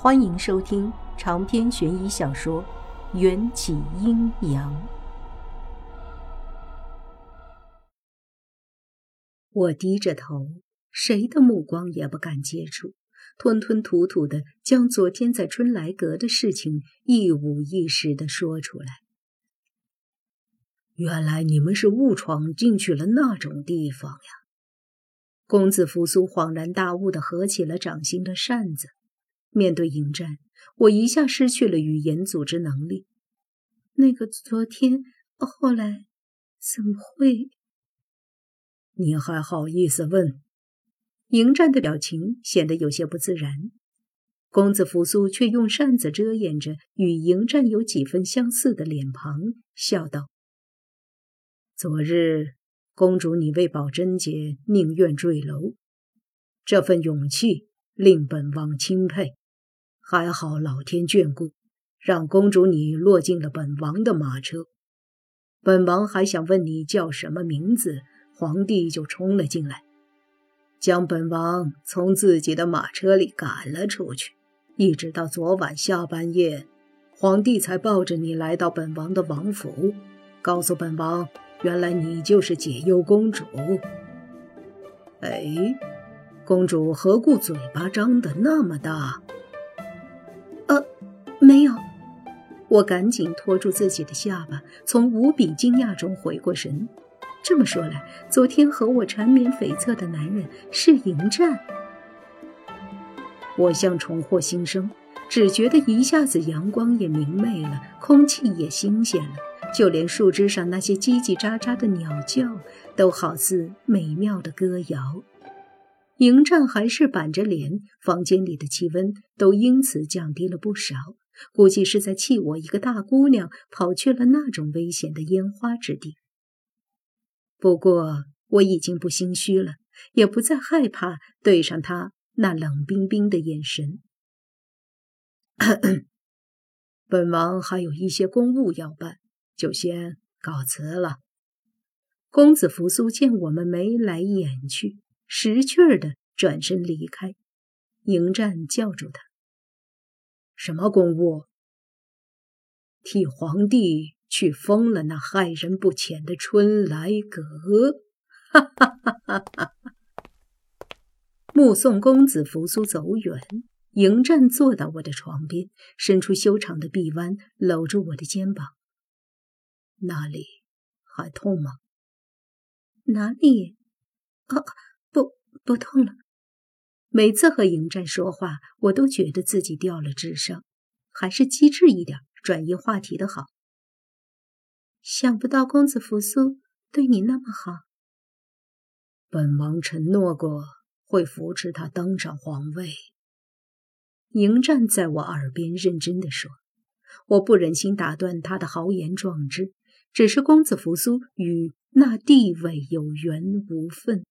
欢迎收听长篇悬疑小说《缘起阴阳》。我低着头，谁的目光也不敢接触，吞吞吐吐的将昨天在春来阁的事情一五一十的说出来。原来你们是误闯进去了那种地方呀！公子扶苏恍然大悟的合起了掌心的扇子。面对迎战，我一下失去了语言组织能力。那个昨天，后来，怎么会？你还好意思问？迎战的表情显得有些不自然。公子扶苏却用扇子遮掩着与迎战有几分相似的脸庞，笑道：“昨日，公主你为保贞洁，宁愿坠楼，这份勇气令本王钦佩。”还好老天眷顾，让公主你落进了本王的马车。本王还想问你叫什么名字，皇帝就冲了进来，将本王从自己的马车里赶了出去。一直到昨晚下半夜，皇帝才抱着你来到本王的王府，告诉本王，原来你就是解忧公主。哎，公主何故嘴巴张得那么大？我赶紧拖住自己的下巴，从无比惊讶中回过神。这么说来，昨天和我缠绵悱恻的男人是迎战。我像重获新生，只觉得一下子阳光也明媚了，空气也新鲜了，就连树枝上那些叽叽喳喳的鸟叫，都好似美妙的歌谣。迎战还是板着脸，房间里的气温都因此降低了不少。估计是在气我一个大姑娘跑去了那种危险的烟花之地。不过我已经不心虚了，也不再害怕对上他那冷冰冰的眼神。本王还有一些公务要办，就先告辞了。公子扶苏见我们眉来眼去，识趣儿的转身离开。迎战叫住他。什么公务？替皇帝去封了那害人不浅的春来阁。哈哈哈哈哈！目送公子扶苏走远，迎战坐到我的床边，伸出修长的臂弯，搂住我的肩膀。那里还痛吗？哪里？啊，不，不痛了。每次和迎战说话，我都觉得自己掉了智商，还是机智一点，转移话题的好。想不到公子扶苏对你那么好。本王承诺过会扶持他登上皇位。迎战在我耳边认真的说，我不忍心打断他的豪言壮志，只是公子扶苏与那地位有缘无分。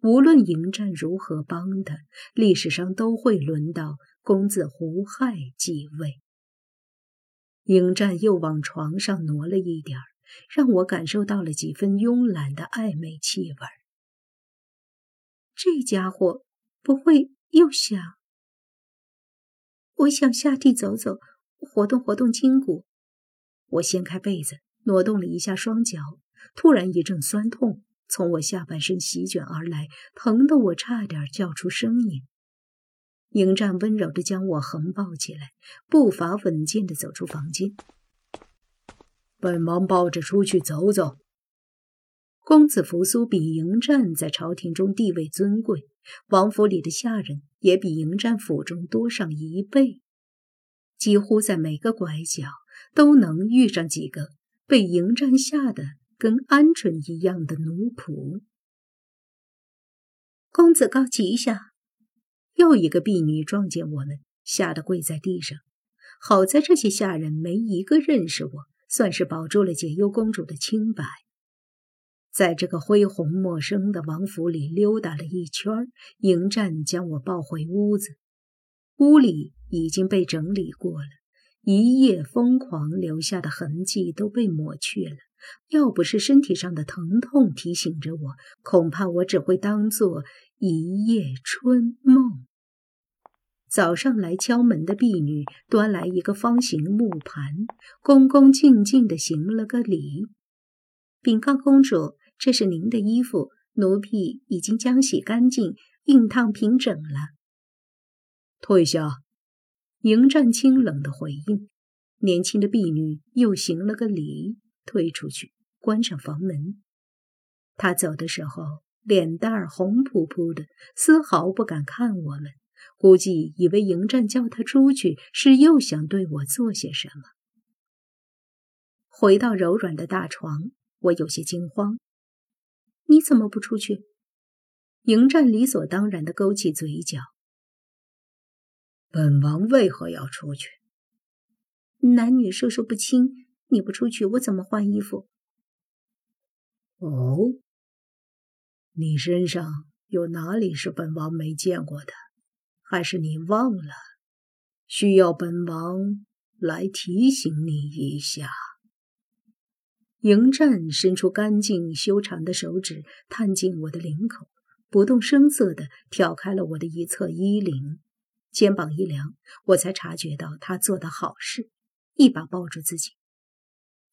无论迎战如何帮他，历史上都会轮到公子胡亥继位。迎战又往床上挪了一点儿让我感受到了几分慵懒的暧昧气味。这家伙不会又想……我想下地走走，活动活动筋骨。我掀开被子，挪动了一下双脚，突然一阵酸痛。从我下半身席卷而来，疼得我差点叫出声音。迎战温柔地将我横抱起来，步伐稳健地走出房间。本王抱着出去走走。公子扶苏比迎战在朝廷中地位尊贵，王府里的下人也比迎战府中多上一倍，几乎在每个拐角都能遇上几个被迎战吓得。跟鹌鹑一样的奴仆，公子高急下，又一个婢女撞见我们，吓得跪在地上。好在这些下人没一个认识我，算是保住了解忧公主的清白。在这个恢宏陌生的王府里溜达了一圈，迎战将我抱回屋子。屋里已经被整理过了，一夜疯狂留下的痕迹都被抹去了。要不是身体上的疼痛提醒着我，恐怕我只会当做一夜春梦。早上来敲门的婢女端来一个方形木盘，恭恭敬敬地行了个礼。禀告公主，这是您的衣服，奴婢已经将洗干净，熨烫平整了。退下。迎战清冷的回应。年轻的婢女又行了个礼，退出去，关上房门。他走的时候，脸蛋儿红扑扑的，丝毫不敢看我们，估计以为迎战叫他出去是又想对我做些什么。回到柔软的大床，我有些惊慌：“你怎么不出去？”迎战理所当然的勾起嘴角：“本王为何要出去？”男女授受不亲，你不出去，我怎么换衣服？哦，你身上有哪里是本王没见过的？还是你忘了？需要本王来提醒你一下。迎战伸出干净修长的手指，探进我的领口，不动声色地挑开了我的一侧衣领，肩膀一凉，我才察觉到他做的好事。一把抱住自己，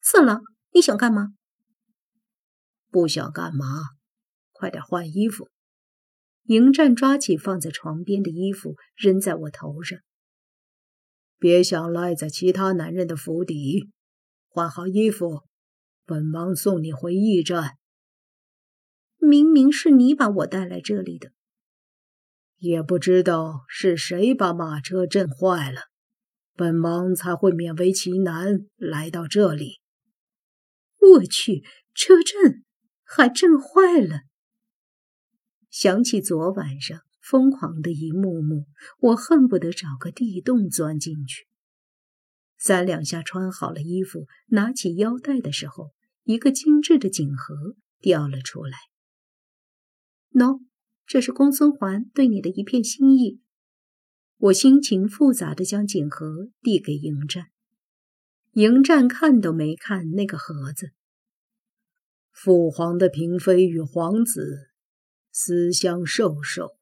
色狼，你想干嘛？不想干嘛？快点换衣服！迎战抓起放在床边的衣服，扔在我头上。别想赖在其他男人的府邸，换好衣服，本王送你回驿站。明明是你把我带来这里的，也不知道是谁把马车震坏了。本王才会勉为其难来到这里。我去，车震还震坏了。想起昨晚上疯狂的一幕幕，我恨不得找个地洞钻进去。三两下穿好了衣服，拿起腰带的时候，一个精致的锦盒掉了出来。喏，这是公孙环对你的一片心意。我心情复杂的将锦盒递给迎战，迎战看都没看那个盒子。父皇的嫔妃与皇子私相授受，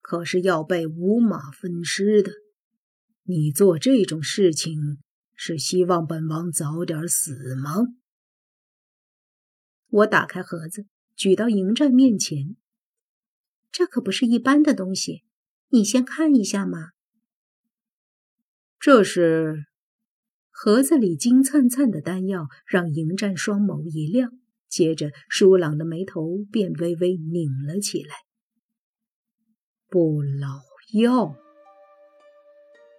可是要被五马分尸的。你做这种事情是希望本王早点死吗？我打开盒子，举到迎战面前，这可不是一般的东西。你先看一下嘛。这是盒子里金灿灿的丹药，让迎战双眸一亮，接着舒朗的眉头便微微拧了起来。不老药，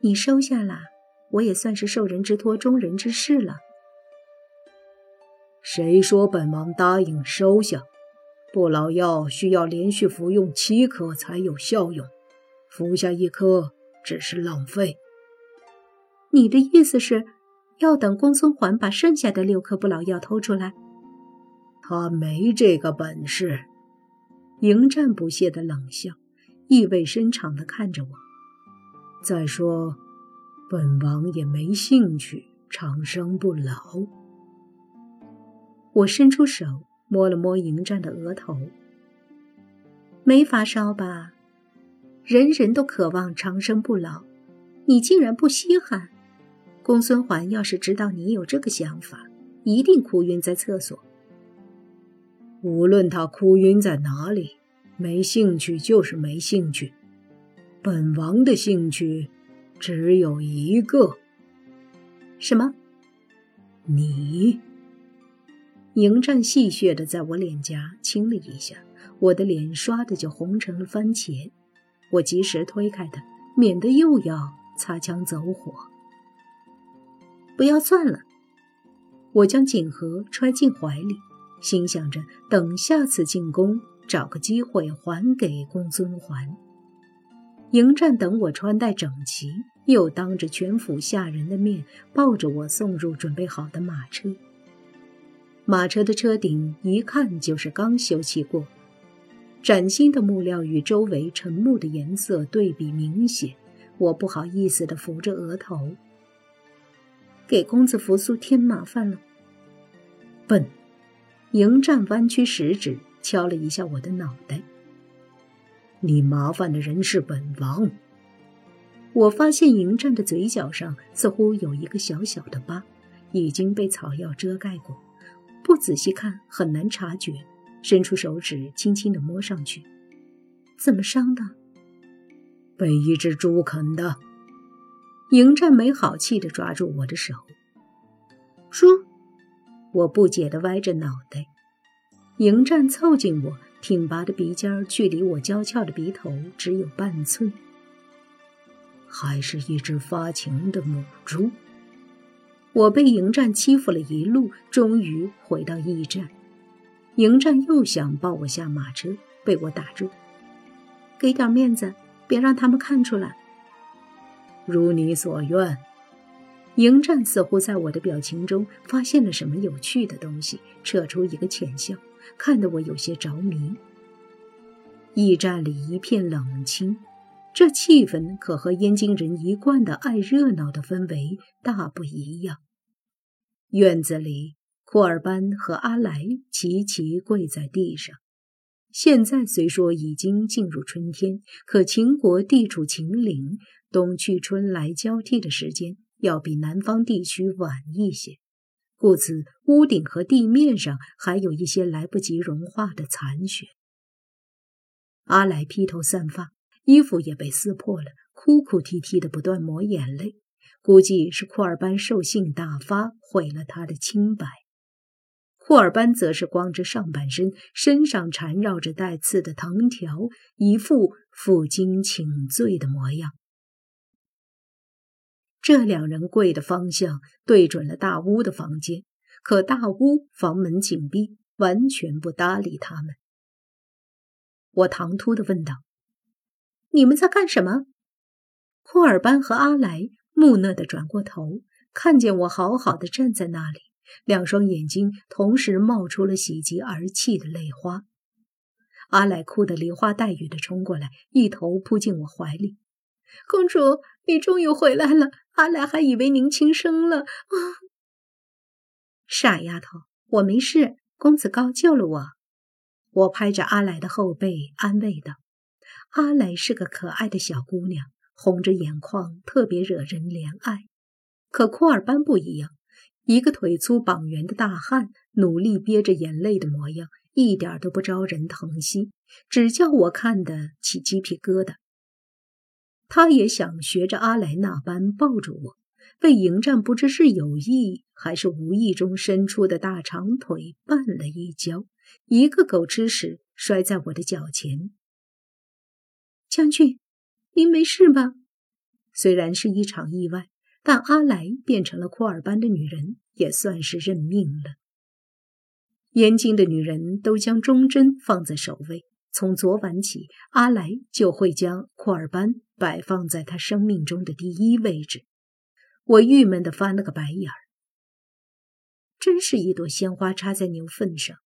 你收下啦，我也算是受人之托，忠人之事了。谁说本王答应收下？不老药需要连续服用七颗才有效用。服下一颗只是浪费。你的意思是，要等公孙环把剩下的六颗不老药偷出来？他没这个本事。迎战不屑的冷笑，意味深长的看着我。再说，本王也没兴趣长生不老。我伸出手摸了摸迎战的额头，没发烧吧？人人都渴望长生不老，你竟然不稀罕？公孙环要是知道你有这个想法，一定哭晕在厕所。无论他哭晕在哪里，没兴趣就是没兴趣。本王的兴趣只有一个。什么？你？迎战戏谑的在我脸颊亲了一下，我的脸唰的就红成了番茄。我及时推开他，免得又要擦枪走火。不要算了，我将锦盒揣进怀里，心想着等下次进宫，找个机会还给公孙环。迎战等我穿戴整齐，又当着全府下人的面抱着我送入准备好的马车。马车的车顶一看就是刚修葺过。崭新的木料与周围沉木的颜色对比明显，我不好意思地扶着额头，给公子扶苏添麻烦了。笨！迎战弯曲食指敲了一下我的脑袋。你麻烦的人是本王。我发现迎战的嘴角上似乎有一个小小的疤，已经被草药遮盖过，不仔细看很难察觉。伸出手指轻轻地摸上去，怎么伤的？被一只猪啃的。迎战没好气的抓住我的手。猪？我不解的歪着脑袋。迎战凑近我，挺拔的鼻尖距离我娇俏的鼻头只有半寸。还是一只发情的母猪。我被迎战欺负了一路，终于回到驿站。迎战又想抱我下马车，被我打住。给点面子，别让他们看出来。如你所愿。迎战似乎在我的表情中发现了什么有趣的东西，扯出一个浅笑，看得我有些着迷。驿站里一片冷清。这气氛可和燕京人一贯的爱热闹的氛围大不一样。院子里，库尔班和阿来齐齐跪在地上。现在虽说已经进入春天，可秦国地处秦岭，冬去春来交替的时间要比南方地区晚一些，故此屋顶和地面上还有一些来不及融化的残雪。阿来披头散发。衣服也被撕破了，哭哭啼啼的，不断抹眼泪。估计是库尔班兽性大发，毁了他的清白。库尔班则是光着上半身，身上缠绕着带刺的藤条，一副负荆请罪的模样。这两人跪的方向对准了大屋的房间，可大屋房门紧闭，完全不搭理他们。我唐突地问道。你们在干什么？库尔班和阿莱木讷地转过头，看见我好好的站在那里，两双眼睛同时冒出了喜极而泣的泪花。阿莱哭得梨花带雨的冲过来，一头扑进我怀里：“公主，你终于回来了！阿莱还以为您轻生了。”啊！傻丫头，我没事，公子高救了我。我拍着阿莱的后背，安慰道。阿来是个可爱的小姑娘，红着眼眶，特别惹人怜爱。可库尔班不一样，一个腿粗膀圆的大汉，努力憋着眼泪的模样，一点都不招人疼惜，只叫我看得起鸡皮疙瘩。他也想学着阿来那般抱着我，被迎战不知是有意还是无意中伸出的大长腿绊了一跤，一个狗吃屎摔在我的脚前。将军，您没事吧？虽然是一场意外，但阿来变成了库尔班的女人，也算是认命了。燕京的女人都将忠贞放在首位，从昨晚起，阿来就会将库尔班摆放在他生命中的第一位置。我郁闷地翻了个白眼儿，真是一朵鲜花插在牛粪上。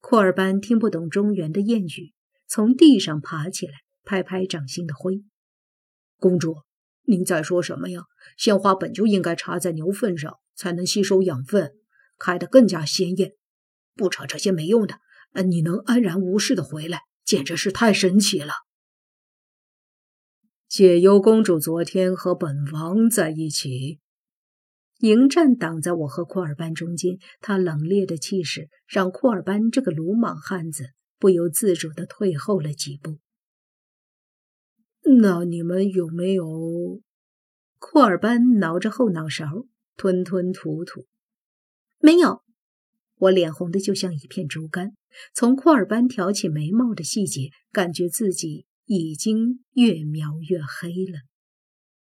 库尔班听不懂中原的谚语。从地上爬起来，拍拍掌心的灰。公主，您在说什么呀？鲜花本就应该插在牛粪上，才能吸收养分，开得更加鲜艳。不扯这些没用的。呃你能安然无事的回来，简直是太神奇了。解忧公主昨天和本王在一起。迎战挡在我和库尔班中间，他冷冽的气势让库尔班这个鲁莽汉子。不由自主的退后了几步。那你们有没有？库尔班挠着后脑勺，吞吞吐吐。没有。我脸红的就像一片竹竿。从库尔班挑起眉毛的细节，感觉自己已经越描越黑了。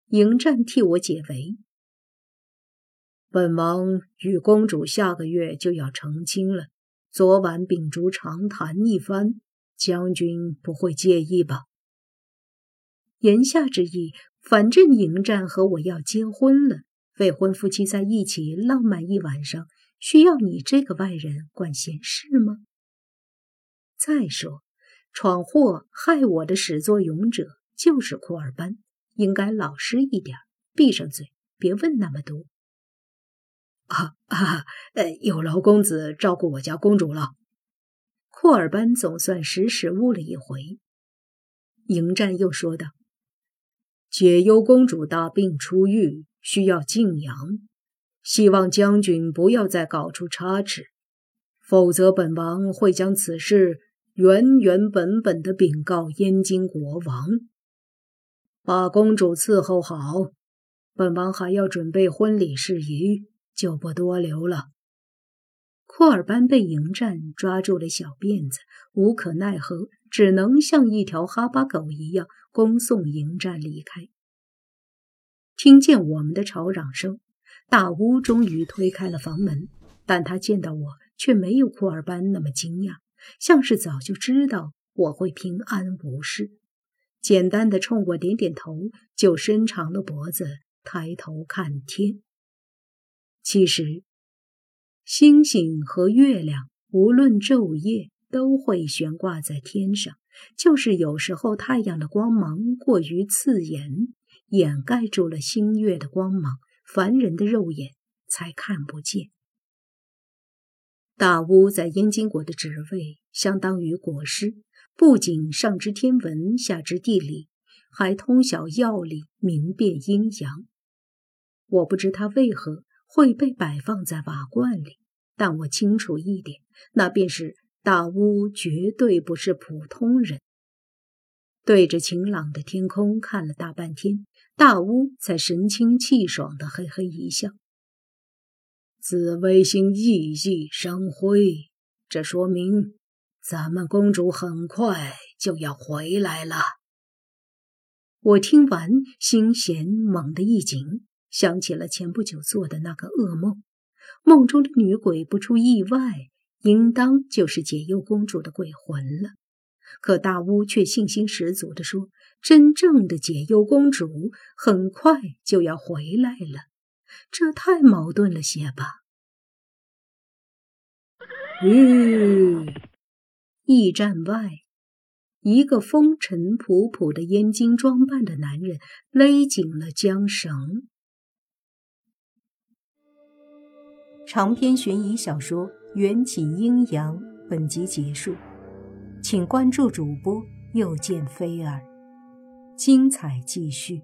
迎战替我解围。本王与公主下个月就要成亲了。昨晚秉烛长谈一番，将军不会介意吧？言下之意，反正迎战和我要结婚了，未婚夫妻在一起浪漫一晚上，需要你这个外人管闲事吗？再说，闯祸害我的始作俑者就是库尔班，应该老实一点，闭上嘴，别问那么多。啊啊！呃，有劳公子照顾我家公主了。库尔班总算识时务了一回。迎战又说道：“解忧公主大病初愈，需要静养，希望将军不要再搞出差池，否则本王会将此事原原本本的禀告燕京国王，把公主伺候好。本王还要准备婚礼事宜，就不多留了。库尔班被迎战抓住了小辫子，无可奈何，只能像一条哈巴狗一样恭送迎战离开。听见我们的吵嚷声，大屋终于推开了房门，但他见到我却没有库尔班那么惊讶，像是早就知道我会平安无事，简单的冲我点点头，就伸长了脖子。抬头看天，其实星星和月亮无论昼夜都会悬挂在天上，就是有时候太阳的光芒过于刺眼，掩盖住了星月的光芒，凡人的肉眼才看不见。大巫在燕京国的职位相当于国师，不仅上知天文，下知地理，还通晓药理，明辨阴阳。我不知他为何会被摆放在瓦罐里，但我清楚一点，那便是大巫绝对不是普通人。对着晴朗的天空看了大半天，大巫才神清气爽的嘿嘿一笑：“紫微星熠熠生辉，这说明咱们公主很快就要回来了。”我听完，心弦猛地一紧。想起了前不久做的那个噩梦，梦中的女鬼不出意外，应当就是解忧公主的鬼魂了。可大巫却信心十足地说：“真正的解忧公主很快就要回来了。”这太矛盾了些吧？吁！驿站外，一个风尘仆仆的燕京装扮的男人勒紧了缰绳。长篇悬疑小说《缘起阴阳》本集结束，请关注主播又见菲儿，精彩继续。